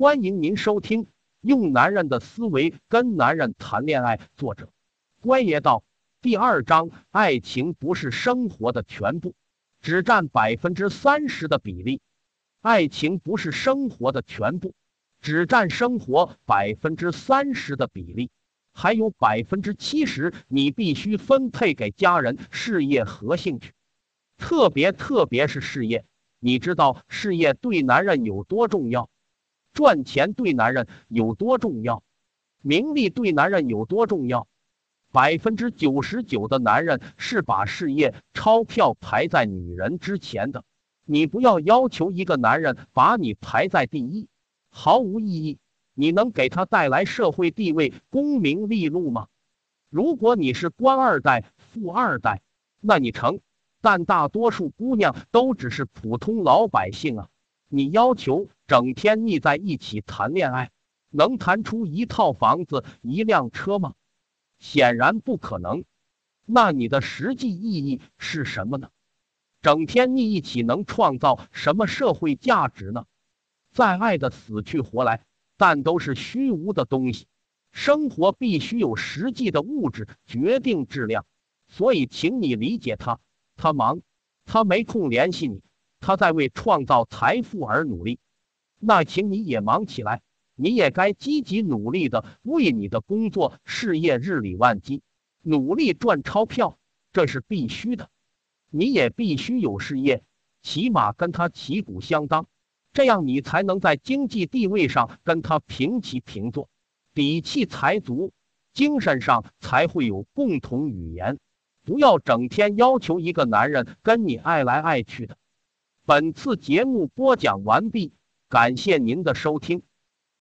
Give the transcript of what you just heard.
欢迎您收听《用男人的思维跟男人谈恋爱》，作者关爷道第二章：爱情不是生活的全部，只占百分之三十的比例。爱情不是生活的全部，只占生活百分之三十的比例，还有百分之七十你必须分配给家人、事业和兴趣，特别特别是事业。你知道事业对男人有多重要？赚钱对男人有多重要？名利对男人有多重要？百分之九十九的男人是把事业、钞票排在女人之前的。你不要要求一个男人把你排在第一，毫无意义。你能给他带来社会地位、功名利禄吗？如果你是官二代、富二代，那你成。但大多数姑娘都只是普通老百姓啊。你要求整天腻在一起谈恋爱，能谈出一套房子、一辆车吗？显然不可能。那你的实际意义是什么呢？整天腻一起能创造什么社会价值呢？再爱的死去活来，但都是虚无的东西。生活必须有实际的物质决定质量，所以请你理解他。他忙，他没空联系你。他在为创造财富而努力，那请你也忙起来，你也该积极努力的为你的工作事业日理万机，努力赚钞票，这是必须的。你也必须有事业，起码跟他旗鼓相当，这样你才能在经济地位上跟他平起平坐，底气才足，精神上才会有共同语言。不要整天要求一个男人跟你爱来爱去的。本次节目播讲完毕，感谢您的收听。